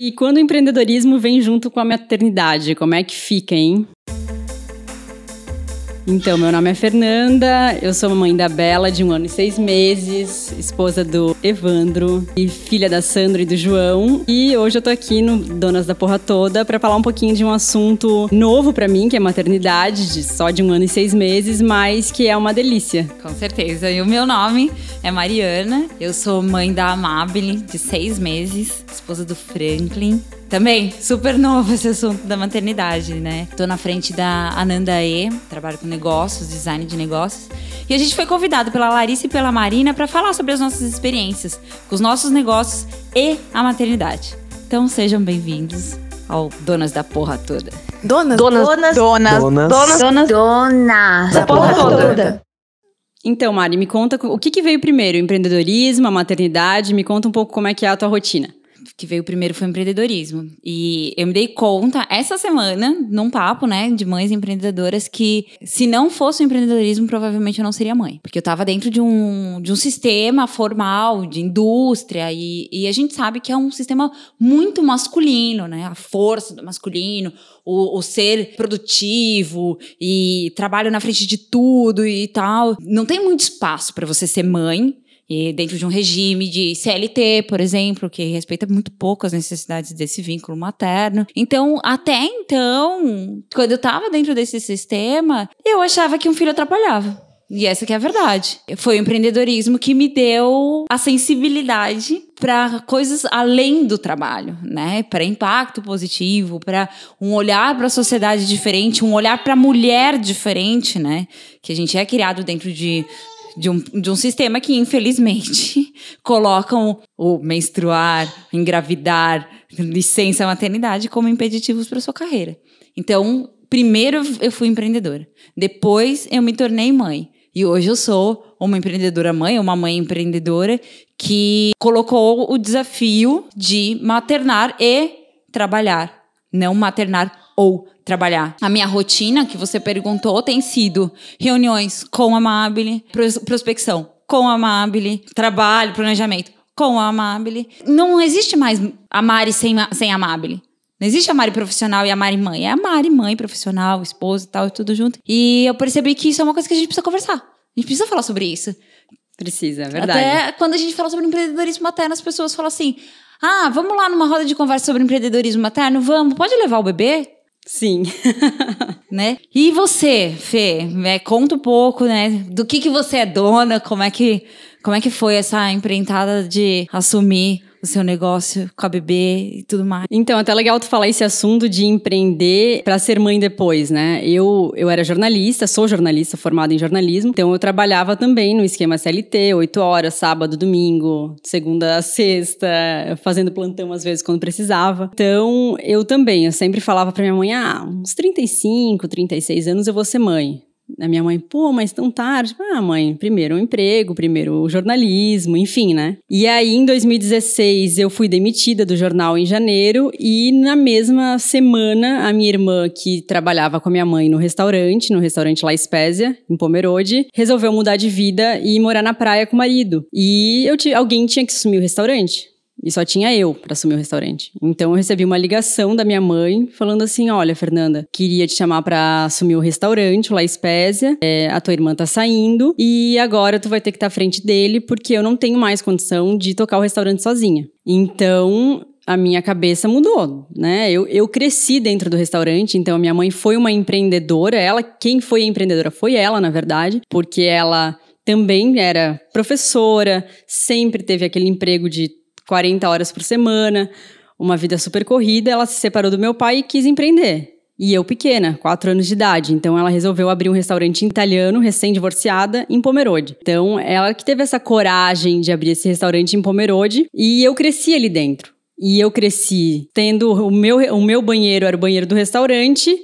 E quando o empreendedorismo vem junto com a maternidade, como é que fica, hein? Então, meu nome é Fernanda, eu sou mãe da Bela, de um ano e seis meses, esposa do Evandro e filha da Sandra e do João. E hoje eu tô aqui no Donas da Porra Toda para falar um pouquinho de um assunto novo para mim, que é maternidade, de só de um ano e seis meses, mas que é uma delícia. Com certeza. E o meu nome é Mariana, eu sou mãe da Amabile, de seis meses, esposa do Franklin. Também, super novo esse assunto da maternidade, né? Tô na frente da Ananda E, trabalho com negócios, design de negócios. E a gente foi convidado pela Larissa e pela Marina para falar sobre as nossas experiências com os nossos negócios e a maternidade. Então sejam bem-vindos ao Donas da Porra Toda. Donas, Donas, donas, donas, donas, donas, donas da porra toda. Então, Mari, me conta o que, que veio primeiro, empreendedorismo, a maternidade? Me conta um pouco como é que é a tua rotina que veio primeiro foi empreendedorismo. E eu me dei conta essa semana, num papo, né, de mães empreendedoras, que se não fosse o empreendedorismo, provavelmente eu não seria mãe. Porque eu estava dentro de um, de um sistema formal, de indústria, e, e a gente sabe que é um sistema muito masculino, né? A força do masculino, o, o ser produtivo e trabalho na frente de tudo e tal. Não tem muito espaço para você ser mãe e dentro de um regime de CLT, por exemplo, que respeita muito pouco as necessidades desse vínculo materno. Então, até então, quando eu estava dentro desse sistema, eu achava que um filho atrapalhava. E essa que é a verdade. Foi o empreendedorismo que me deu a sensibilidade para coisas além do trabalho, né? Para impacto positivo, para um olhar para a sociedade diferente, um olhar para a mulher diferente, né? Que a gente é criado dentro de de um, de um sistema que, infelizmente, colocam o menstruar, engravidar, licença maternidade como impeditivos para sua carreira. Então, primeiro eu fui empreendedora, depois eu me tornei mãe. E hoje eu sou uma empreendedora mãe, uma mãe empreendedora que colocou o desafio de maternar e trabalhar, não maternar ou trabalhar. A minha rotina, que você perguntou, tem sido reuniões com a Amabile, prospecção com a Amabile, trabalho, planejamento com a Amabile. Não existe mais a Mari sem, sem a Amabile. Não existe a Mari profissional e a Mari mãe. É a Mari mãe profissional, esposa e tal, tudo junto. E eu percebi que isso é uma coisa que a gente precisa conversar. A gente precisa falar sobre isso. Precisa, é verdade. Até quando a gente fala sobre empreendedorismo materno, as pessoas falam assim: ah, vamos lá numa roda de conversa sobre empreendedorismo materno? Vamos, pode levar o bebê? Sim. né? E você, Fê, é, conta um pouco, né, do que que você é dona, como é que como é que foi essa empreitada de assumir o seu negócio com a bebê e tudo mais. Então, até legal tu falar esse assunto de empreender para ser mãe depois, né? Eu, eu era jornalista, sou jornalista formada em jornalismo, então eu trabalhava também no esquema CLT, oito horas, sábado, domingo, segunda a sexta, fazendo plantão às vezes quando precisava. Então, eu também, eu sempre falava para minha mãe, ah, uns 35, 36 anos eu vou ser mãe. A minha mãe, pô, mas tão tarde. Ah, mãe, primeiro o emprego, primeiro o jornalismo, enfim, né? E aí, em 2016, eu fui demitida do jornal em janeiro e na mesma semana, a minha irmã, que trabalhava com a minha mãe no restaurante, no restaurante La Espésia, em Pomerode, resolveu mudar de vida e morar na praia com o marido. E eu alguém tinha que assumir o restaurante. E só tinha eu para assumir o restaurante. Então eu recebi uma ligação da minha mãe falando assim: Olha, Fernanda, queria te chamar para assumir o restaurante, lá Espésia. É, a tua irmã tá saindo e agora tu vai ter que estar tá à frente dele porque eu não tenho mais condição de tocar o restaurante sozinha. Então a minha cabeça mudou, né? Eu, eu cresci dentro do restaurante, então a minha mãe foi uma empreendedora. Ela, quem foi a empreendedora foi ela, na verdade, porque ela também era professora, sempre teve aquele emprego de 40 horas por semana, uma vida super corrida, ela se separou do meu pai e quis empreender. E eu pequena, 4 anos de idade. Então ela resolveu abrir um restaurante italiano, recém-divorciada, em Pomerode. Então ela que teve essa coragem de abrir esse restaurante em Pomerode e eu cresci ali dentro. E eu cresci tendo o meu, o meu banheiro era o banheiro do restaurante,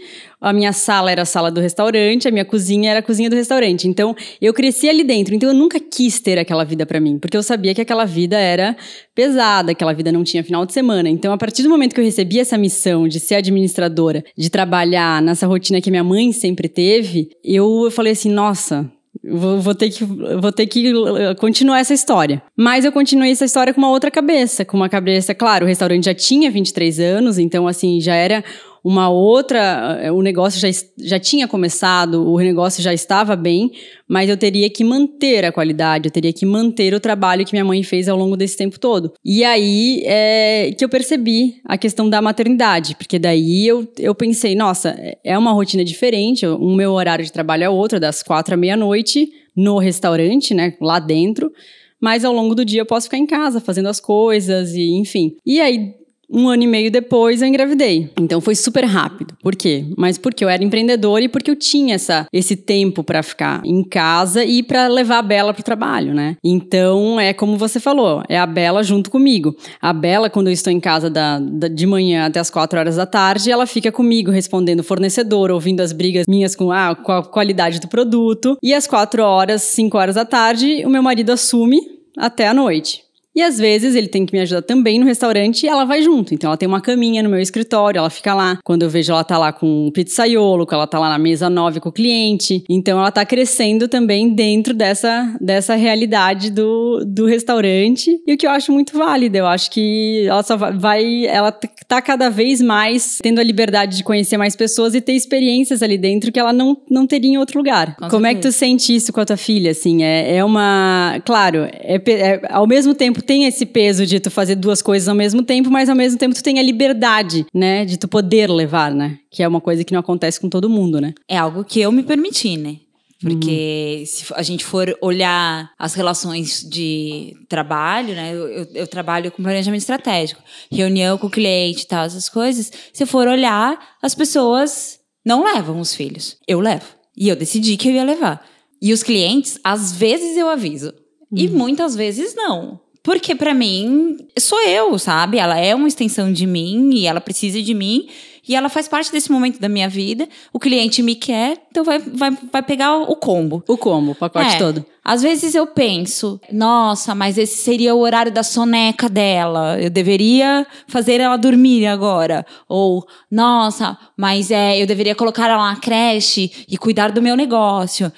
a minha sala era a sala do restaurante, a minha cozinha era a cozinha do restaurante. Então, eu cresci ali dentro. Então, eu nunca quis ter aquela vida para mim, porque eu sabia que aquela vida era pesada, aquela vida não tinha final de semana. Então, a partir do momento que eu recebi essa missão de ser administradora, de trabalhar nessa rotina que minha mãe sempre teve, eu falei assim: nossa, Vou, vou, ter que, vou ter que continuar essa história. Mas eu continuei essa história com uma outra cabeça, com uma cabeça, claro, o restaurante já tinha 23 anos, então assim, já era uma outra, eh, o negócio já, já tinha começado, o negócio já estava bem, mas eu teria que manter a qualidade, eu teria que manter o trabalho que minha mãe fez ao longo desse tempo todo. E aí é que eu percebi a questão da maternidade, porque daí eu, eu pensei, nossa, é uma rotina diferente, o meu horário de trabalho é outro, das quatro à meia-noite, no restaurante, né, lá dentro, mas ao longo do dia eu posso ficar em casa fazendo as coisas e enfim. E aí um ano e meio depois eu engravidei. Então foi super rápido. Por quê? Mas porque eu era empreendedora e porque eu tinha essa, esse tempo para ficar em casa e para levar a Bela pro trabalho, né? Então é como você falou, é a Bela junto comigo. A Bela, quando eu estou em casa da, da, de manhã até as quatro horas da tarde, ela fica comigo respondendo fornecedor, ouvindo as brigas minhas com, ah, com a qualidade do produto. E às quatro horas, cinco horas da tarde, o meu marido assume até a noite. E às vezes ele tem que me ajudar também no restaurante e ela vai junto. Então ela tem uma caminha no meu escritório, ela fica lá. Quando eu vejo ela tá lá com o pizzaiolo, que ela tá lá na mesa 9 com o cliente. Então ela tá crescendo também dentro dessa, dessa realidade do, do restaurante. E o que eu acho muito válido, eu acho que ela só vai, ela tá cada vez mais tendo a liberdade de conhecer mais pessoas e ter experiências ali dentro que ela não, não teria em outro lugar. Com Como certeza. é que tu sente isso com a tua filha, assim? É, é uma, claro, é, é ao mesmo tempo tem esse peso de tu fazer duas coisas ao mesmo tempo, mas ao mesmo tempo tu tem a liberdade, né? De tu poder levar, né? Que é uma coisa que não acontece com todo mundo, né? É algo que eu me permiti, né? Porque uhum. se a gente for olhar as relações de trabalho, né? Eu, eu, eu, trabalho com planejamento estratégico, reunião com o cliente e tal, essas coisas. Se for olhar, as pessoas não levam os filhos. Eu levo. E eu decidi que eu ia levar. E os clientes, às vezes eu aviso. Uhum. E muitas vezes não. Porque para mim, sou eu, sabe? Ela é uma extensão de mim e ela precisa de mim. E ela faz parte desse momento da minha vida. O cliente me quer, então vai, vai, vai pegar o combo. O combo, o pacote é. todo. Às vezes eu penso, nossa, mas esse seria o horário da soneca dela. Eu deveria fazer ela dormir agora. Ou, nossa, mas é, eu deveria colocar ela na creche e cuidar do meu negócio.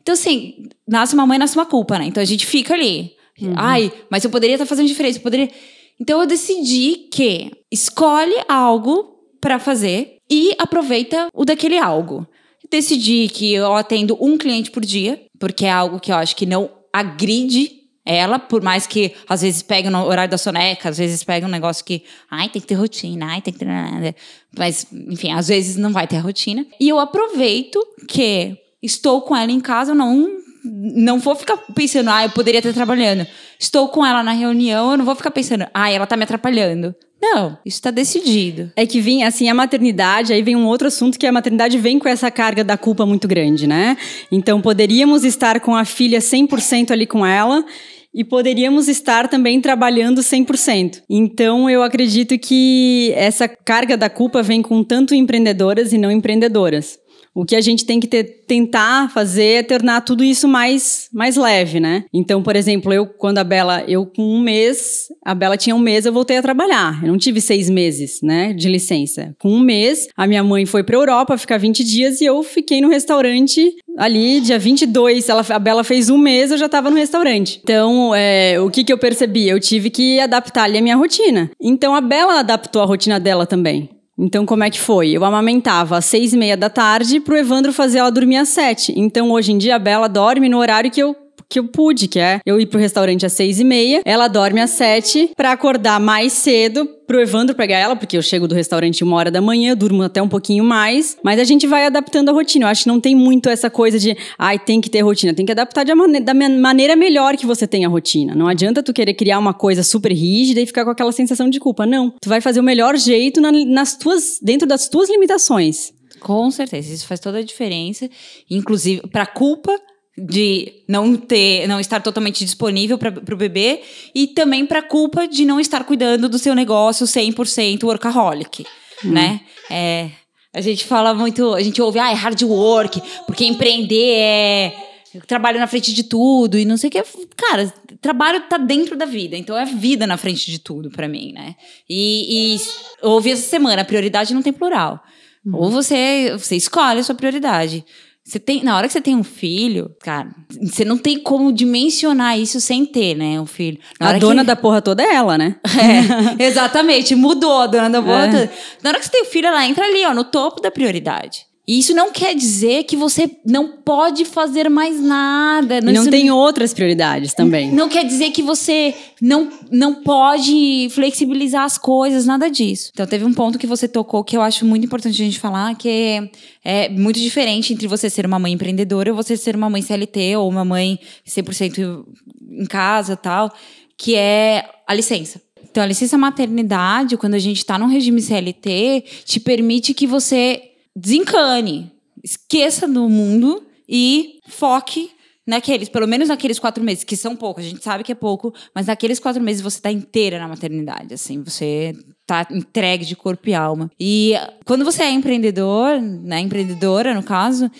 Então, assim, nasce uma mãe, nasce uma culpa, né? Então a gente fica ali. Uhum. Ai, mas eu poderia estar fazendo diferença, eu poderia. Então eu decidi que escolhe algo para fazer e aproveita o daquele algo. Decidi que eu atendo um cliente por dia, porque é algo que eu acho que não agride ela, por mais que às vezes pegue no horário da soneca, às vezes pega um negócio que, ai, tem que ter rotina, ai, tem que ter. Mas, enfim, às vezes não vai ter rotina. E eu aproveito que estou com ela em casa, eu não não vou ficar pensando, ah, eu poderia estar trabalhando. Estou com ela na reunião, eu não vou ficar pensando, ah, ela está me atrapalhando. Não, isso está decidido. É que vem, assim, a maternidade, aí vem um outro assunto que a maternidade vem com essa carga da culpa muito grande, né? Então, poderíamos estar com a filha 100% ali com ela e poderíamos estar também trabalhando 100%. Então, eu acredito que essa carga da culpa vem com tanto empreendedoras e não empreendedoras. O que a gente tem que ter, tentar fazer é tornar tudo isso mais, mais leve, né? Então, por exemplo, eu, quando a Bela, eu com um mês, a Bela tinha um mês, eu voltei a trabalhar. Eu não tive seis meses, né, de licença. Com um mês, a minha mãe foi pra Europa ficar 20 dias e eu fiquei no restaurante ali, dia 22. Ela, a Bela fez um mês, eu já tava no restaurante. Então, é, o que que eu percebi? Eu tive que adaptar ali a minha rotina. Então, a Bela adaptou a rotina dela também. Então, como é que foi? Eu amamentava às seis e meia da tarde pro Evandro fazer ela dormir às sete. Então, hoje em dia, a Bela dorme no horário que eu que eu pude, que é eu ir pro restaurante às seis e meia, ela dorme às sete, pra acordar mais cedo, pro Evandro pegar ela, porque eu chego do restaurante uma hora da manhã, durmo até um pouquinho mais, mas a gente vai adaptando a rotina. Eu acho que não tem muito essa coisa de, ai, tem que ter rotina. Tem que adaptar da maneira melhor que você tem a rotina. Não adianta tu querer criar uma coisa super rígida e ficar com aquela sensação de culpa. Não. Tu vai fazer o melhor jeito na, nas tuas, dentro das tuas limitações. Com certeza, isso faz toda a diferença. Inclusive, para culpa, de não ter, não estar totalmente disponível para o bebê e também para a culpa de não estar cuidando do seu negócio 100% workaholic, hum. né? É, a gente fala muito, a gente ouve, ah, é hard work, porque empreender é trabalho na frente de tudo e não sei o que. Cara, trabalho tá dentro da vida, então é vida na frente de tudo para mim, né? E, e ouvi essa semana, a prioridade não tem plural. Hum. Ou você, você escolhe a sua prioridade. Você tem, na hora que você tem um filho, cara, você não tem como dimensionar isso sem ter, né, um filho. Na a dona que... da porra toda é ela, né? É, exatamente, mudou a dona da porra é. toda. Na hora que você tem o filho, ela entra ali, ó, no topo da prioridade. E isso não quer dizer que você não pode fazer mais nada. Não, não tem outras prioridades também. Não quer dizer que você não, não pode flexibilizar as coisas, nada disso. Então, teve um ponto que você tocou que eu acho muito importante a gente falar, que é, é muito diferente entre você ser uma mãe empreendedora ou você ser uma mãe CLT ou uma mãe 100% em casa tal, que é a licença. Então, a licença maternidade, quando a gente está num regime CLT, te permite que você desencane, esqueça do mundo e foque naqueles, pelo menos naqueles quatro meses, que são poucos, a gente sabe que é pouco, mas naqueles quatro meses você está inteira na maternidade, assim, você tá entregue de corpo e alma. E quando você é empreendedor, né, empreendedora no caso,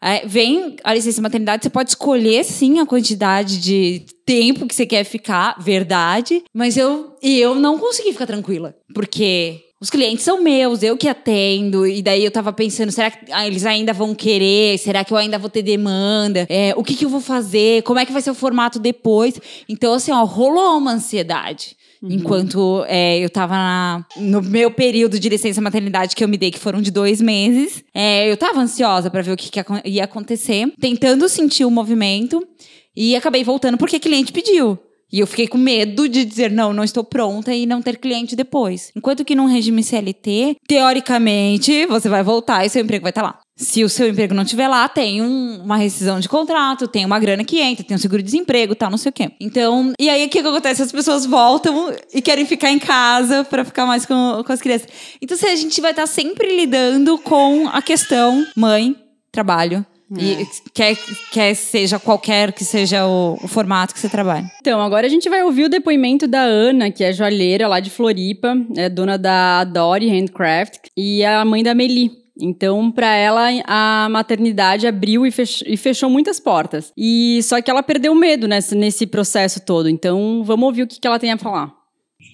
é, vem a licença maternidade, você pode escolher sim a quantidade de tempo que você quer ficar, verdade, mas eu, eu não consegui ficar tranquila, porque os clientes são meus, eu que atendo. E daí eu tava pensando, será que eles ainda vão querer? Será que eu ainda vou ter demanda? É, o que, que eu vou fazer? Como é que vai ser o formato depois? Então, assim, ó, rolou uma ansiedade. Uhum. Enquanto é, eu tava na, no meu período de licença maternidade que eu me dei, que foram de dois meses, é, eu tava ansiosa para ver o que, que ia acontecer, tentando sentir o movimento e acabei voltando porque cliente pediu. E eu fiquei com medo de dizer, não, não estou pronta e não ter cliente depois. Enquanto que num regime CLT, teoricamente, você vai voltar e seu emprego vai estar lá. Se o seu emprego não estiver lá, tem um, uma rescisão de contrato, tem uma grana que entra, tem um seguro-desemprego tal, não sei o quê. Então, e aí o que, que acontece? As pessoas voltam e querem ficar em casa para ficar mais com, com as crianças. Então, se a gente vai estar sempre lidando com a questão mãe, trabalho, e é. quer, quer seja qualquer que seja o, o, formato que você trabalha. Então, agora a gente vai ouvir o depoimento da Ana, que é joalheira lá de Floripa, é dona da Dory Handcraft, e a mãe da Meli. Então, para ela, a maternidade abriu e fechou, e fechou, muitas portas. E só que ela perdeu medo nesse, nesse processo todo. Então, vamos ouvir o que, que ela tem a falar.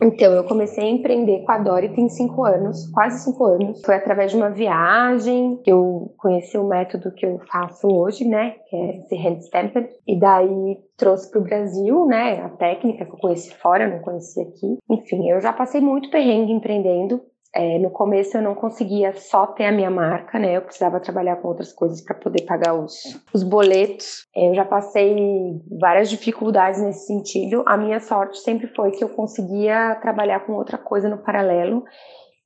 Então, eu comecei a empreender com a Dori tem cinco anos, quase cinco anos. Foi através de uma viagem que eu conheci o método que eu faço hoje, né? Que é esse hand stamped. E daí trouxe para o Brasil, né? A técnica que eu conheci fora, eu não conhecia aqui. Enfim, eu já passei muito perrengue empreendendo. É, no começo eu não conseguia só ter a minha marca, né? Eu precisava trabalhar com outras coisas para poder pagar os, os boletos. É, eu já passei várias dificuldades nesse sentido. A minha sorte sempre foi que eu conseguia trabalhar com outra coisa no paralelo.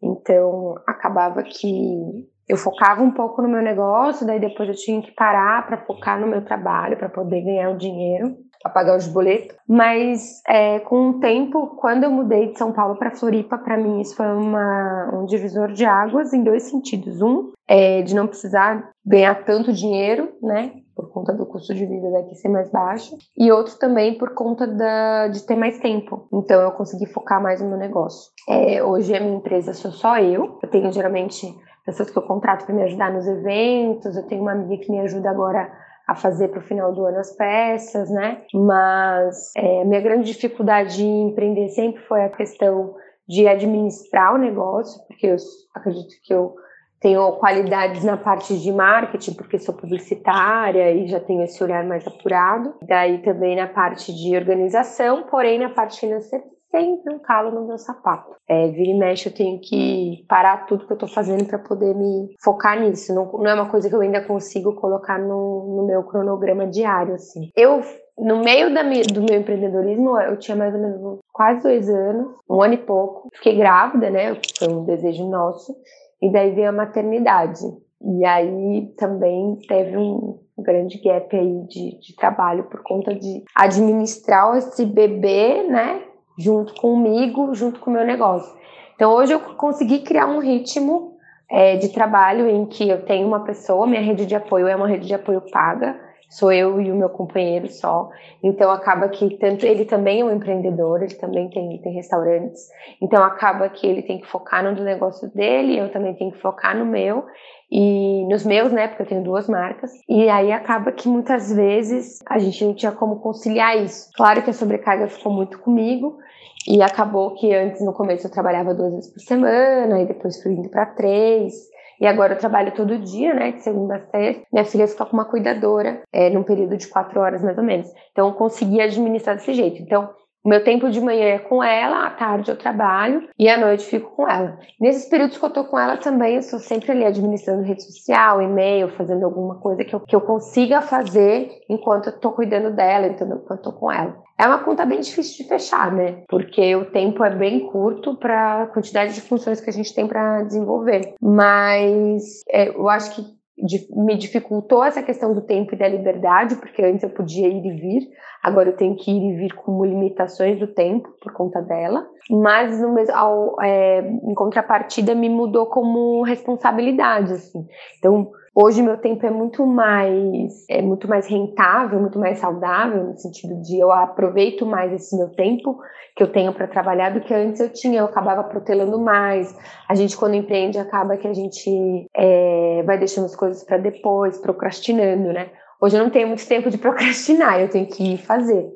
Então acabava que eu focava um pouco no meu negócio, daí depois eu tinha que parar para focar no meu trabalho, para poder ganhar o dinheiro a pagar os boletos. Mas é, com o tempo, quando eu mudei de São Paulo para Floripa, para mim isso foi uma, um divisor de águas em dois sentidos. Um, é de não precisar ganhar tanto dinheiro, né? Por conta do custo de vida daqui ser mais baixo. E outro também por conta da, de ter mais tempo. Então eu consegui focar mais no meu negócio. É, hoje a minha empresa sou só eu. Eu tenho geralmente pessoas que eu contrato para me ajudar nos eventos. Eu tenho uma amiga que me ajuda agora a fazer para o final do ano as peças, né? Mas é, minha grande dificuldade em empreender sempre foi a questão de administrar o negócio, porque eu acredito que eu tenho qualidades na parte de marketing, porque sou publicitária e já tenho esse olhar mais apurado. Daí também na parte de organização, porém na parte financeira sempre um calo no meu sapato. É, vira e mexe, eu tenho que parar tudo que eu tô fazendo para poder me focar nisso. Não, não, é uma coisa que eu ainda consigo colocar no, no meu cronograma diário, assim. Eu no meio da, do meu empreendedorismo, eu tinha mais ou menos quase dois anos, um ano e pouco. Fiquei grávida, né? Foi um desejo nosso. E daí veio a maternidade. E aí também teve um grande gap aí de, de trabalho por conta de administrar esse bebê, né? Junto comigo, junto com o meu negócio. Então hoje eu consegui criar um ritmo é, de trabalho em que eu tenho uma pessoa, minha rede de apoio é uma rede de apoio paga, sou eu e o meu companheiro só. Então acaba que tanto ele também é um empreendedor, ele também tem, tem restaurantes. Então acaba que ele tem que focar no negócio dele, eu também tenho que focar no meu e nos meus, né, porque eu tenho duas marcas. E aí acaba que muitas vezes a gente não tinha como conciliar isso. Claro que a sobrecarga ficou muito comigo, e acabou que antes, no começo, eu trabalhava duas vezes por semana, e depois fui indo para três. E agora eu trabalho todo dia, né, de segunda a sexta. Minha filha fica com uma cuidadora, é, num período de quatro horas mais ou menos. Então eu consegui administrar desse jeito. Então meu tempo de manhã é com ela, à tarde eu trabalho e à noite fico com ela. Nesses períodos que eu tô com ela também, eu estou sempre ali administrando rede social, e-mail, fazendo alguma coisa que eu, que eu consiga fazer enquanto eu tô cuidando dela, enquanto eu tô com ela. É uma conta bem difícil de fechar, né? Porque o tempo é bem curto para a quantidade de funções que a gente tem para desenvolver. Mas é, eu acho que me dificultou essa questão do tempo e da liberdade, porque antes eu podia ir e vir, agora eu tenho que ir e vir como limitações do tempo por conta dela. Mas no mesmo, ao, é, em contrapartida me mudou como responsabilidade, assim. Então Hoje meu tempo é muito mais é muito mais rentável, muito mais saudável no sentido de eu aproveito mais esse meu tempo que eu tenho para trabalhar do que antes eu tinha. Eu acabava protelando mais. A gente quando empreende acaba que a gente é, vai deixando as coisas para depois, procrastinando, né? Hoje eu não tenho muito tempo de procrastinar, eu tenho que fazer.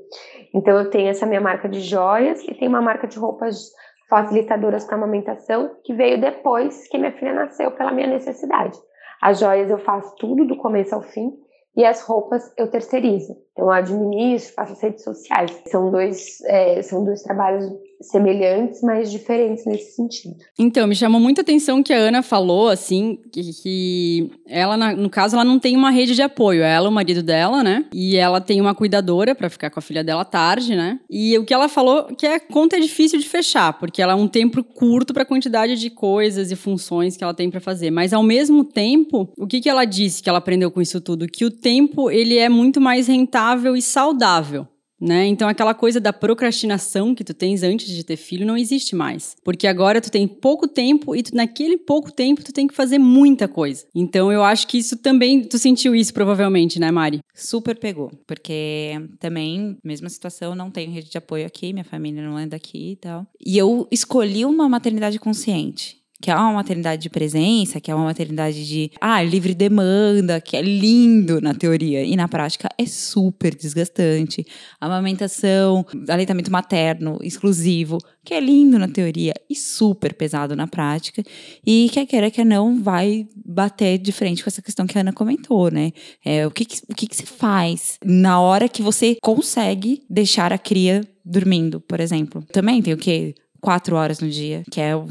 Então eu tenho essa minha marca de joias e tenho uma marca de roupas facilitadoras para amamentação que veio depois que minha filha nasceu pela minha necessidade. As joias eu faço tudo do começo ao fim e as roupas eu terceirizo. Eu administro, faço as redes sociais. São dois, é, são dois trabalhos semelhantes, mas diferentes nesse sentido. Então, me chamou muita atenção que a Ana falou, assim, que, que ela, no caso, ela não tem uma rede de apoio. Ela, o marido dela, né? E ela tem uma cuidadora para ficar com a filha dela tarde, né? E o que ela falou que a conta é difícil de fechar, porque ela é um tempo curto para a quantidade de coisas e funções que ela tem para fazer. Mas ao mesmo tempo, o que, que ela disse que ela aprendeu com isso tudo? Que o tempo ele é muito mais rentável e saudável né? Então aquela coisa da procrastinação que tu tens antes de ter filho não existe mais, porque agora tu tem pouco tempo e tu, naquele pouco tempo tu tem que fazer muita coisa. Então eu acho que isso também tu sentiu isso provavelmente, né, Mari? Super pegou, porque também mesma situação, não tenho rede de apoio aqui, minha família não anda aqui e tal. E eu escolhi uma maternidade consciente que é uma maternidade de presença, que é uma maternidade de ah, livre demanda, que é lindo na teoria e na prática é super desgastante. Amamentação, aleitamento materno exclusivo, que é lindo na teoria e super pesado na prática. E quer queira, quer não, vai bater de frente com essa questão que a Ana comentou, né? É, o que, que o que, que se faz na hora que você consegue deixar a cria dormindo, por exemplo? Também tem o quê? Quatro horas no dia, que é o,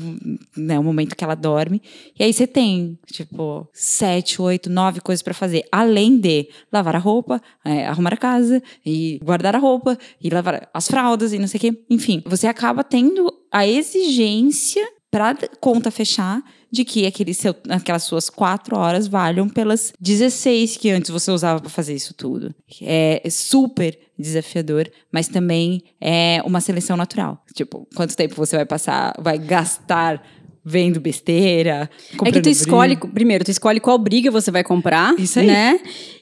né, o momento que ela dorme. E aí você tem, tipo, sete, oito, nove coisas para fazer, além de lavar a roupa, é, arrumar a casa, e guardar a roupa, e lavar as fraldas, e não sei o quê. Enfim, você acaba tendo a exigência para conta fechar de que aquele seu, aquelas suas quatro horas valham pelas 16 que antes você usava para fazer isso tudo. É super desafiador, mas também é uma seleção natural. Tipo, quanto tempo você vai passar, vai gastar vendo besteira. É que tu escolhe, briga. primeiro, tu escolhe qual briga você vai comprar, Isso aí. né?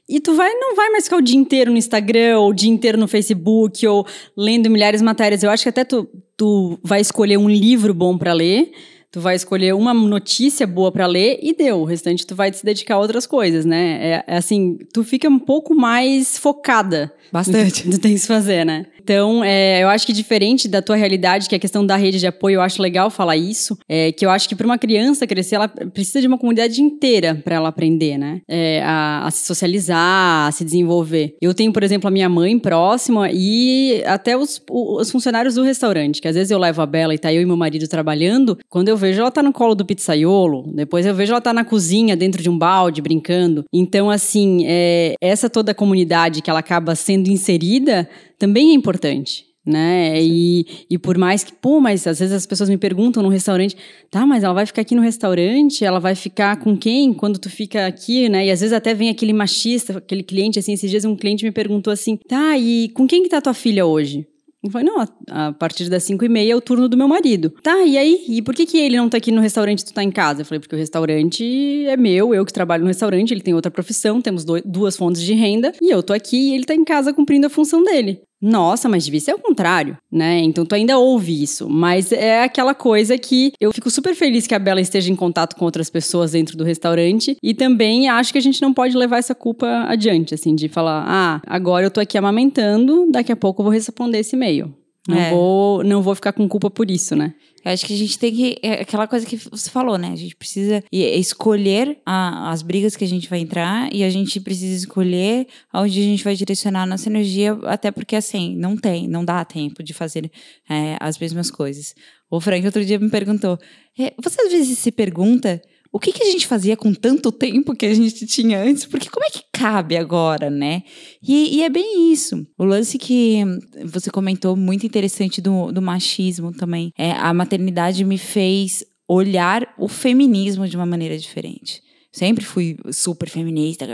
E tu vai, não vai mais ficar o dia inteiro no Instagram, ou o dia inteiro no Facebook, ou lendo milhares de matérias. Eu acho que até tu, tu vai escolher um livro bom para ler Tu vai escolher uma notícia boa para ler e deu. O restante tu vai se dedicar a outras coisas, né? É, é assim, tu fica um pouco mais focada. Bastante. Tu tem que fazer, né? Então, é, eu acho que diferente da tua realidade, que é a questão da rede de apoio, eu acho legal falar isso, é, que eu acho que para uma criança crescer, ela precisa de uma comunidade inteira para ela aprender, né? É, a, a, se socializar, a se desenvolver. Eu tenho, por exemplo, a minha mãe próxima e até os, os funcionários do restaurante, que às vezes eu levo a Bela e tá eu e meu marido trabalhando, quando eu vejo ela tá no colo do pizzaiolo, depois eu vejo ela tá na cozinha, dentro de um balde, brincando. Então, assim, é, essa toda a comunidade que ela acaba sendo inserida também é importante né? E, e por mais que, pô, mas às vezes as pessoas me perguntam no restaurante, tá, mas ela vai ficar aqui no restaurante, ela vai ficar com quem quando tu fica aqui, né? E às vezes até vem aquele machista, aquele cliente, assim, esses dias um cliente me perguntou assim, tá, e com quem que tá tua filha hoje? Eu falei, não, a, partir das 5 e meia é o turno do meu marido. Tá, e aí? E por que, que ele não tá aqui no restaurante e tu tá em casa? Eu falei, porque o restaurante é meu, eu que trabalho no restaurante, ele tem outra profissão, temos duas fontes de renda, e eu tô aqui e ele tá em casa cumprindo a função dele. Nossa, mas devia ser o contrário, né? Então tu ainda ouve isso, mas é aquela coisa que eu fico super feliz que a Bela esteja em contato com outras pessoas dentro do restaurante e também acho que a gente não pode levar essa culpa adiante, assim, de falar, ah, agora eu tô aqui amamentando, daqui a pouco eu vou responder esse e-mail. Não, é. vou, não vou ficar com culpa por isso, né? Eu acho que a gente tem que. É aquela coisa que você falou, né? A gente precisa escolher a, as brigas que a gente vai entrar e a gente precisa escolher onde a gente vai direcionar a nossa energia, até porque, assim, não tem, não dá tempo de fazer é, as mesmas coisas. O Frank outro dia me perguntou: é, você às vezes se pergunta o que, que, a gente fazia com tanto tempo que a gente tinha antes? Porque como é que cabe agora, né? E, e é bem isso. O lance que você comentou, muito interessante do, do machismo também. É, a maternidade me fez olhar o feminismo de uma maneira diferente. Sempre fui super feminista,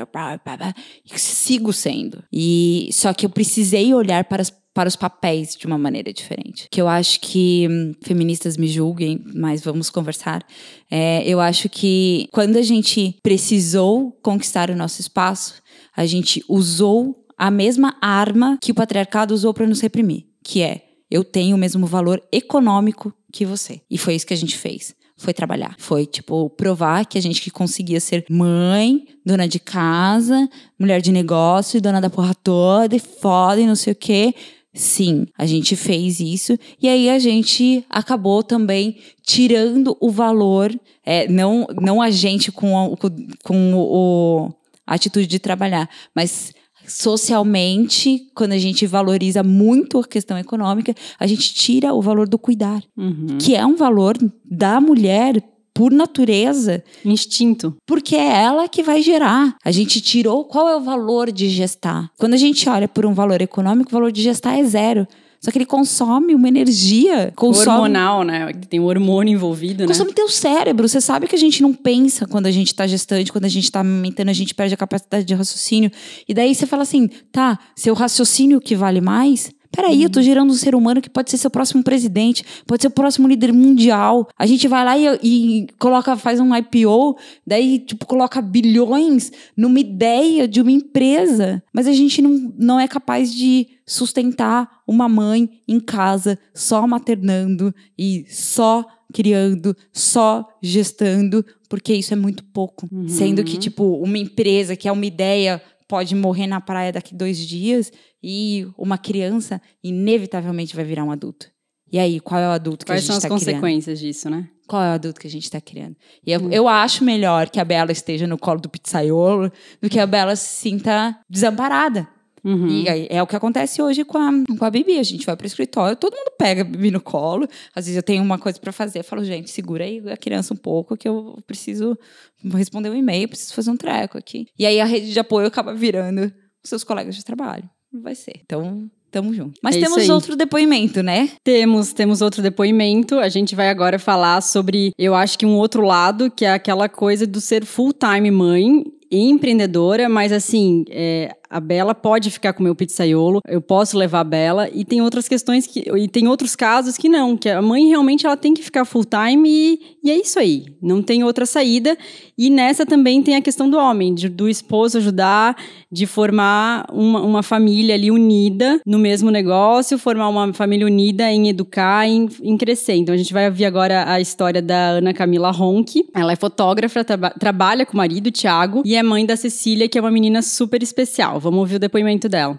e sigo sendo. E só que eu precisei olhar para as para os papéis de uma maneira diferente. Que eu acho que hum, feministas me julguem, mas vamos conversar. É, eu acho que quando a gente precisou conquistar o nosso espaço, a gente usou a mesma arma que o patriarcado usou para nos reprimir, que é eu tenho o mesmo valor econômico que você. E foi isso que a gente fez foi trabalhar. Foi, tipo, provar que a gente que conseguia ser mãe, dona de casa, mulher de negócio, dona da porra toda, e foda e não sei o quê. Sim, a gente fez isso e aí a gente acabou também tirando o valor, é, não, não a gente com, a, com o, a atitude de trabalhar, mas socialmente, quando a gente valoriza muito a questão econômica, a gente tira o valor do cuidar, uhum. que é um valor da mulher por natureza. Instinto. Porque é ela que vai gerar. A gente tirou qual é o valor de gestar. Quando a gente olha por um valor econômico, o valor de gestar é zero. Só que ele consome uma energia. Consome, hormonal, né? Tem um hormônio envolvido, consome né? Consome teu cérebro. Você sabe que a gente não pensa quando a gente está gestante, quando a gente está amamentando, a gente perde a capacidade de raciocínio. E daí você fala assim, tá, seu raciocínio que vale mais Peraí, uhum. eu tô uhum. gerando um ser humano que pode ser seu próximo presidente, pode ser o próximo líder mundial. A gente vai lá e, e coloca, faz um IPO, daí, tipo, coloca bilhões numa ideia de uma empresa. Mas a gente não, não é capaz de sustentar uma mãe em casa só maternando e só criando, só gestando, porque isso é muito pouco. Uhum. Sendo que, tipo, uma empresa que é uma ideia pode morrer na praia daqui dois dias e uma criança inevitavelmente vai virar um adulto. E aí, qual é o adulto que Quais a gente está criando? Quais são as consequências disso, né? Qual é o adulto que a gente está criando? E eu, hum. eu acho melhor que a Bela esteja no colo do pizzaiolo do que a Bela se sinta desamparada. Uhum. E aí, é o que acontece hoje com a, com a Bibi. A gente vai pro escritório, todo mundo pega a Bibi no colo. Às vezes eu tenho uma coisa para fazer, eu falo, gente, segura aí a criança um pouco, que eu preciso responder um e-mail, preciso fazer um treco aqui. E aí a rede de apoio acaba virando os seus colegas de trabalho. Vai ser. Então, Tamo junto. Mas é temos outro depoimento, né? Temos, temos outro depoimento. A gente vai agora falar sobre, eu acho que um outro lado, que é aquela coisa do ser full-time mãe empreendedora, mas assim, é, a Bela pode ficar com o meu pizzaiolo, eu posso levar a Bela, e tem outras questões que. E tem outros casos que não, que a mãe realmente ela tem que ficar full time e, e é isso aí. Não tem outra saída. E nessa também tem a questão do homem, de, do esposo ajudar, de formar uma, uma família ali unida no mesmo negócio, formar uma família unida em educar, em, em crescer. Então a gente vai ouvir agora a história da Ana Camila Ronck. Ela é fotógrafa, traba, trabalha com o marido, Thiago, e é mãe da Cecília, que é uma menina super especial. Vamos ouvir o depoimento dela.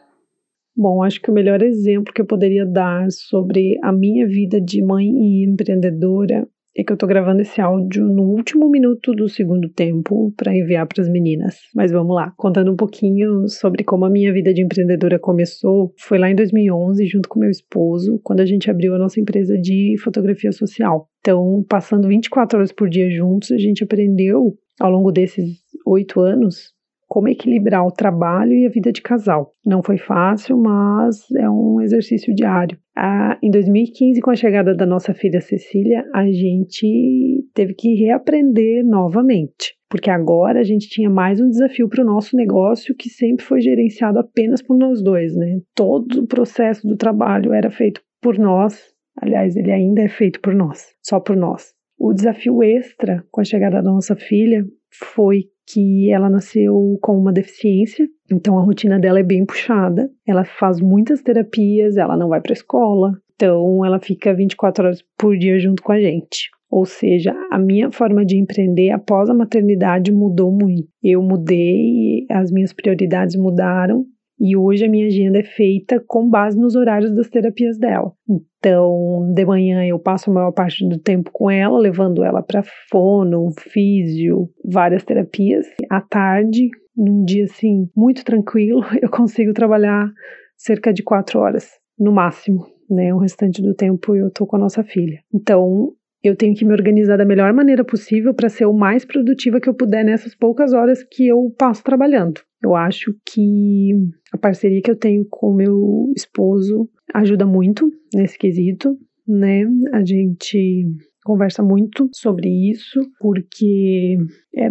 Bom, acho que o melhor exemplo que eu poderia dar sobre a minha vida de mãe e empreendedora é que eu tô gravando esse áudio no último minuto do segundo tempo para enviar para as meninas. Mas vamos lá, contando um pouquinho sobre como a minha vida de empreendedora começou. Foi lá em 2011, junto com meu esposo, quando a gente abriu a nossa empresa de fotografia social. Então, passando 24 horas por dia juntos, a gente aprendeu ao longo desses oito anos como equilibrar o trabalho e a vida de casal. Não foi fácil, mas é um exercício diário. Ah, em 2015, com a chegada da nossa filha Cecília, a gente teve que reaprender novamente, porque agora a gente tinha mais um desafio para o nosso negócio que sempre foi gerenciado apenas por nós dois, né? Todo o processo do trabalho era feito por nós, aliás, ele ainda é feito por nós, só por nós. O desafio extra com a chegada da nossa filha foi que ela nasceu com uma deficiência, então a rotina dela é bem puxada. Ela faz muitas terapias, ela não vai para a escola, então ela fica 24 horas por dia junto com a gente. Ou seja, a minha forma de empreender após a maternidade mudou muito. Eu mudei, as minhas prioridades mudaram E hoje a minha agenda é feita com base nos horários das terapias dela. Então, de manhã eu passo a maior parte do tempo com ela, levando ela para fono, físio, várias terapias. À tarde, num dia assim muito tranquilo, eu consigo trabalhar cerca de quatro horas no máximo, né? O restante do tempo eu tô com a nossa filha. Então, eu tenho que me organizar da melhor maneira possível para ser o mais produtiva que eu puder nessas poucas horas que eu passo trabalhando. Eu acho que a parceria que eu tenho com meu esposo ajuda muito nesse quesito, né? A gente conversa muito sobre isso, porque é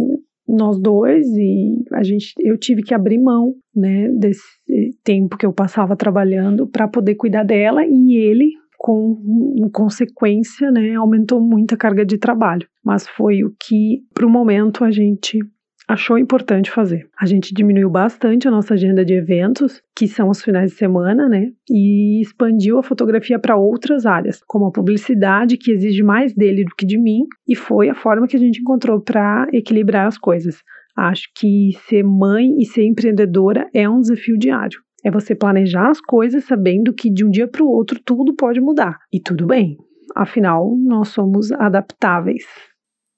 nós dois e a gente eu tive que abrir mão, né, desse tempo que eu passava trabalhando para poder cuidar dela e ele com consequência, né, aumentou muito a carga de trabalho. Mas foi o que, para o momento, a gente achou importante fazer. A gente diminuiu bastante a nossa agenda de eventos, que são os finais de semana, né? E expandiu a fotografia para outras áreas, como a publicidade, que exige mais dele do que de mim, e foi a forma que a gente encontrou para equilibrar as coisas. Acho que ser mãe e ser empreendedora é um desafio diário. É você planejar as coisas sabendo que de um dia para o outro tudo pode mudar. E tudo bem, afinal, nós somos adaptáveis.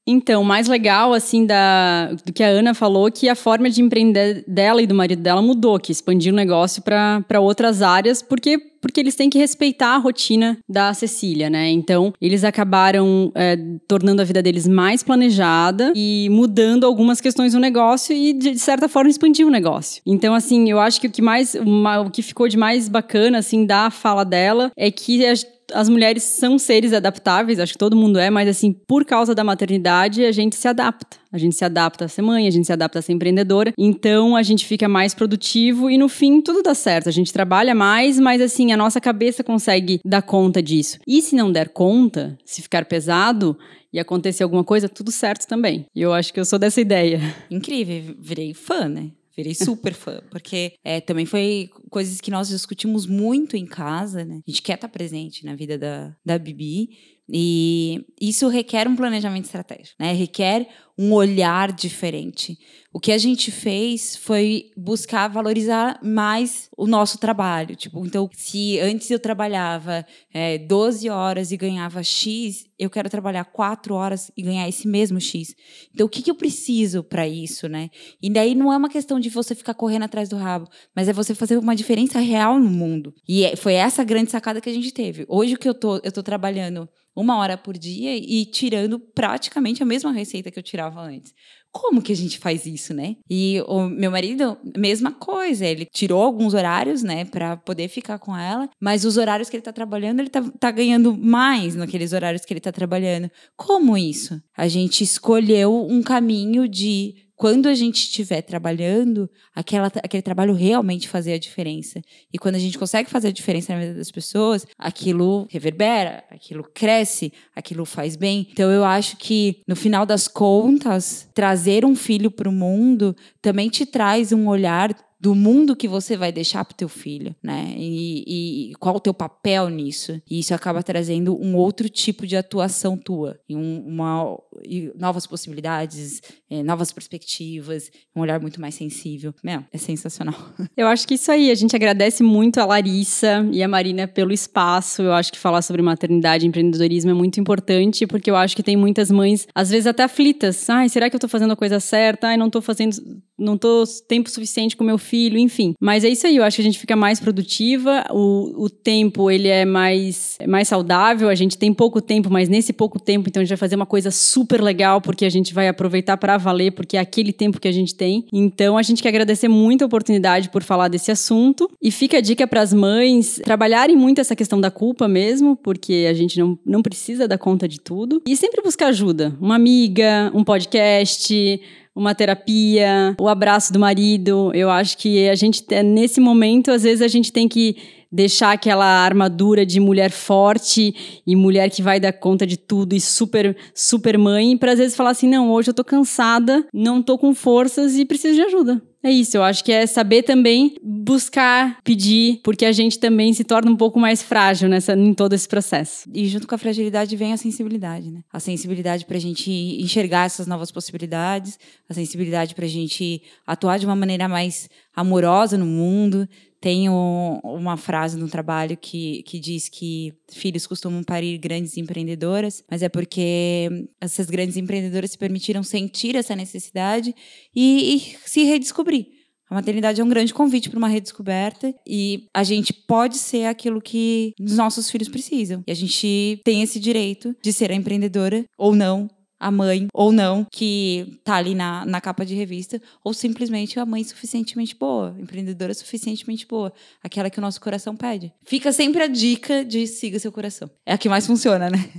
Então, o mais legal, assim, da, do que a Ana falou, que a forma de empreender dela e do marido dela mudou, que expandiu o negócio para outras áreas, porque, porque eles têm que respeitar a rotina da Cecília, né? Então, eles acabaram é, tornando a vida deles mais planejada e mudando algumas questões do negócio e, de certa forma, expandiu o negócio. Então, assim, eu acho que o que mais, uma, o que ficou de mais bacana, assim, da fala dela é que a, as mulheres são seres adaptáveis, acho que todo mundo é, mas assim, por causa da maternidade, a gente se adapta. A gente se adapta a ser mãe, a gente se adapta a ser empreendedora. Então a gente fica mais produtivo e no fim tudo dá certo. A gente trabalha mais, mas assim, a nossa cabeça consegue dar conta disso. E se não der conta, se ficar pesado, e acontecer alguma coisa, tudo certo também. E eu acho que eu sou dessa ideia. Incrível, virei fã, né? Virei super fã, porque é, também foi coisas que nós discutimos muito em casa, né? A gente quer estar presente na vida da, da Bibi. E isso requer um planejamento estratégico, né? Requer um olhar diferente. O que a gente fez foi buscar valorizar mais o nosso trabalho. Tipo, então, se antes eu trabalhava é, 12 horas e ganhava X, eu quero trabalhar 4 horas e ganhar esse mesmo X. Então, o que, que eu preciso para isso, né? E daí não é uma questão de você ficar correndo atrás do rabo, mas é você fazer uma diferença real no mundo. E é, foi essa grande sacada que a gente teve. Hoje o que eu tô, eu tô trabalhando uma hora por dia e tirando praticamente a mesma receita que eu tirava antes. Como que a gente faz isso, né? E o meu marido, mesma coisa, ele tirou alguns horários, né, para poder ficar com ela, mas os horários que ele tá trabalhando, ele tá, tá ganhando mais naqueles horários que ele tá trabalhando. Como isso? A gente escolheu um caminho de quando a gente estiver trabalhando, aquela, aquele trabalho realmente fazer a diferença. E quando a gente consegue fazer a diferença na vida das pessoas, aquilo reverbera, aquilo cresce, aquilo faz bem. Então eu acho que, no final das contas, trazer um filho para o mundo também te traz um olhar do mundo que você vai deixar para o teu filho, né? E, e, qual o teu papel nisso? E isso acaba trazendo um outro tipo de atuação tua, e um, uma, e novas possibilidades, é, novas perspectivas, um olhar muito mais sensível. Meu, é sensacional. Eu acho que isso aí, a gente agradece muito a Larissa e a Marina pelo espaço. Eu acho que falar sobre maternidade e empreendedorismo é muito importante, porque eu acho que tem muitas mães, às vezes até aflitas. Ai, será que eu estou fazendo a coisa certa? Ai, não estou fazendo, não tô tempo suficiente com meu filho, enfim. Mas é isso aí, eu acho que a gente fica mais produtiva, o, o tempo, ele é mais, é mais saudável, a gente tem pouco tempo, mas nesse pouco tempo, então a gente vai fazer uma coisa super legal, porque a gente vai aproveitar para valer, porque é aquele tempo que a gente tem. Então a gente quer agradecer muito a oportunidade por falar desse assunto. E fica a dica para as mães trabalharem muito essa questão da culpa mesmo, porque a gente não, não precisa dar conta de tudo. E sempre buscar ajuda. Uma amiga, um podcast uma terapia, o abraço do marido. Eu acho que a gente, nesse momento, às vezes a gente tem que deixar aquela armadura de mulher forte e mulher que vai dar conta de tudo e super, super mãe, para às vezes falar assim: não, hoje eu tô cansada, não tô com forças e preciso de ajuda. É isso, eu acho que é saber também buscar, pedir, porque a gente também se torna um pouco mais frágil nessa, em todo esse processo. E junto com a fragilidade vem a sensibilidade, né? A sensibilidade para a gente enxergar essas novas possibilidades, a sensibilidade para a gente atuar de uma maneira mais amorosa no mundo, tem uma frase no trabalho que, que diz que filhos costumam parir grandes empreendedoras, mas é porque essas grandes empreendedoras se permitiram sentir essa necessidade e, e se redescobrir. A maternidade é um grande convite para uma redescoberta e a gente pode ser aquilo que os nossos filhos precisam. E a gente tem esse direito de ser a empreendedora ou não a mãe ou não que tá ali na, na capa de revista, ou simplesmente a mãe suficientemente boa, empreendedora suficientemente boa, aquela que o nosso coração pede. Fica sempre a dica de siga seu coração. É a que mais funciona, né?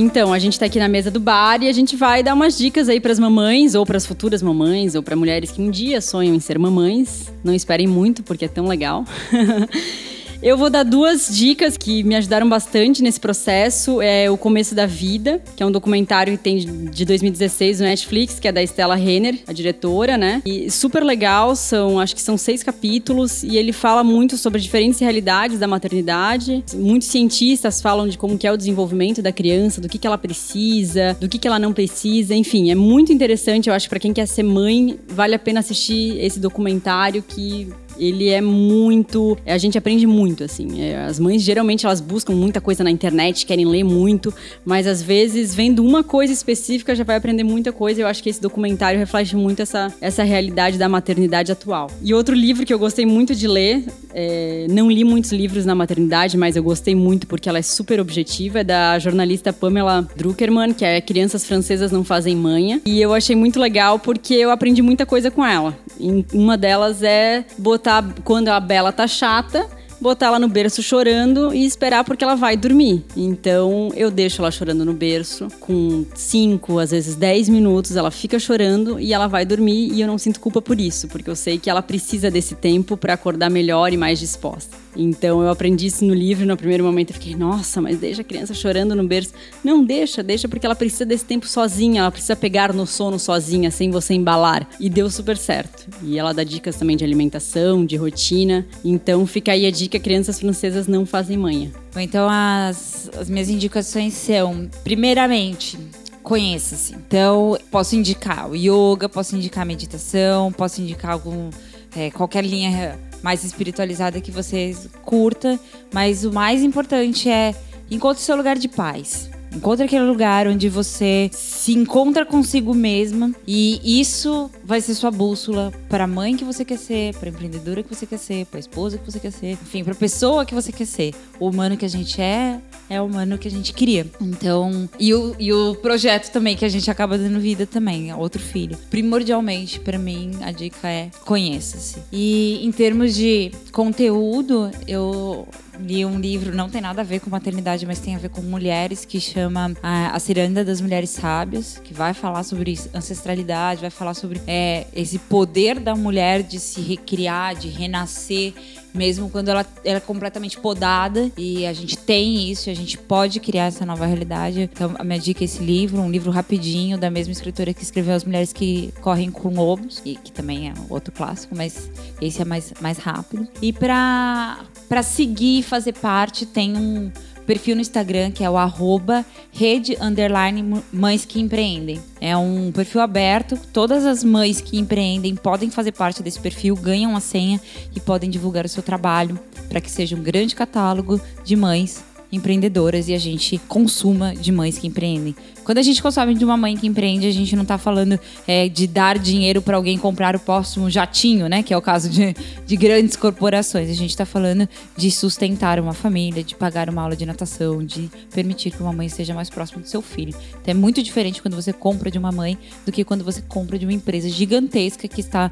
Então, a gente está aqui na mesa do bar e a gente vai dar umas dicas aí para as mamães, ou para as futuras mamães, ou para mulheres que um dia sonham em ser mamães. Não esperem muito, porque é tão legal. Eu vou dar duas dicas que me ajudaram bastante nesse processo. É O Começo da Vida, que é um documentário que tem de 2016 no Netflix, que é da Stella Renner, a diretora, né? E super legal, são, acho que são seis capítulos, e ele fala muito sobre diferentes realidades da maternidade. Muitos cientistas falam de como que é o desenvolvimento da criança, do que, que ela precisa, do que, que ela não precisa, enfim, é muito interessante. Eu acho para quem quer ser mãe, vale a pena assistir esse documentário que ele é muito. A gente aprende muito, assim. É, as mães geralmente elas buscam muita coisa na internet, querem ler muito, mas às vezes, vendo uma coisa específica, já vai aprender muita coisa. Eu acho que esse documentário reflete muito essa, essa realidade da maternidade atual. E outro livro que eu gostei muito de ler, é, não li muitos livros na maternidade, mas eu gostei muito porque ela é super objetiva, é da jornalista Pamela Druckerman, que é Crianças Francesas Não Fazem Manha. E eu achei muito legal porque eu aprendi muita coisa com ela. E uma delas é botar botar quando a Bela tá chata, botar ela no berço chorando e esperar porque ela vai dormir. Então eu deixo ela chorando no berço, com 5, às vezes 10 minutos, ela fica chorando e ela vai dormir e eu não sinto culpa por isso, porque eu sei que ela precisa desse tempo para acordar melhor e mais disposta. Então eu aprendi isso no livro, no primeiro momento eu fiquei, nossa, mas deixa a criança chorando no berço. Não, deixa, deixa porque ela precisa desse tempo sozinha, ela precisa pegar no sono sozinha, sem você embalar. E deu super certo. E ela dá dicas também de alimentação, de rotina. Então fica aí a dica, crianças francesas não fazem manha. Então as, as minhas indicações são, primeiramente, conheça-se. Então, posso indicar o yoga, posso indicar a meditação, posso indicar algum é, qualquer linha mais espiritualizada que você curta, mas o mais importante é encontre seu lugar de paz. Encontre aquele lugar onde você se encontra consigo mesma e isso vai ser sua bússola para a mãe que você quer ser, para a empreendedora que você quer ser, para a esposa que você quer ser, enfim, para a pessoa que você quer ser. O humano que a gente é é o humano que a gente queria. Então, e o, e o projeto também que a gente acaba dando vida também, outro filho. Primordialmente, para mim, a dica é conheça-se. E em termos de conteúdo, eu li um livro, não tem nada a ver com maternidade, mas tem a ver com mulheres, que chama A, a Ciranda das Mulheres Sábias, que vai falar sobre ancestralidade, vai falar sobre é, esse poder da mulher de se recriar, de renascer mesmo quando ela, ela, é completamente podada. E a gente tem isso, a gente pode criar essa nova realidade. Então, a minha dica é esse livro, um livro rapidinho, da mesma escritora que escreveu As Mulheres que Correm com Lobos, e que também é outro clássico, mas esse é mais, mais rápido. E para seguir, fazer parte, tem um perfil no Instagram que é o arroba rede underline mães que empreendem. É um perfil aberto, todas as mães que empreendem podem fazer parte desse perfil, ganham a senha e podem divulgar o seu trabalho para que seja um grande catálogo de mães empreendedoras e a gente consuma de mães que empreendem. Quando a gente consome de uma mãe que empreende, a gente não está falando é, de dar dinheiro para alguém comprar o próximo jatinho, né? Que é o caso de, de grandes corporações. A gente está falando de sustentar uma família, de pagar uma aula de natação, de permitir que uma mãe esteja mais próxima do seu filho. Então é muito diferente quando você compra de uma mãe do que quando você compra de uma empresa gigantesca que está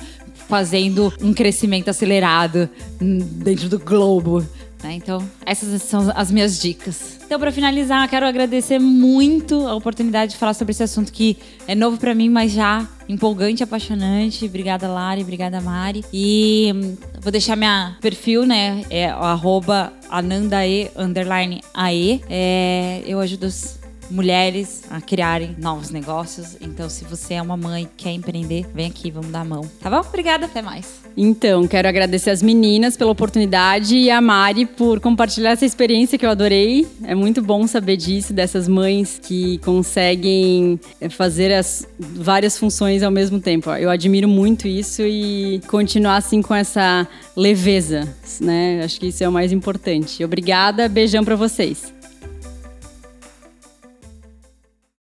fazendo um crescimento acelerado hum, dentro do globo. Né? Então, essas são as minhas dicas. Então, para finalizar, quero agradecer muito a oportunidade de falar sobre esse assunto que é novo para mim, mas já empolgante, apaixonante. Obrigada, Lari. Obrigada, Mari. E hum, vou deixar minha perfil, né? É o arroba anandae, underline ae. É, eu ajudo mulheres a criarem novos negócios. Então, se você é uma mãe quer empreender, vem aqui, vamos dar a mão. Tá bom? Obrigada, até mais. Então, quero agradecer as meninas pela oportunidade e a Mari por compartilhar essa experiência que eu adorei. É muito bom saber disso, dessas mães que conseguem eh, fazer as várias funções ao mesmo tempo. Eu admiro muito isso e continuar assim com essa leveza, né? Acho que isso é o mais importante. Obrigada, beijão para vocês.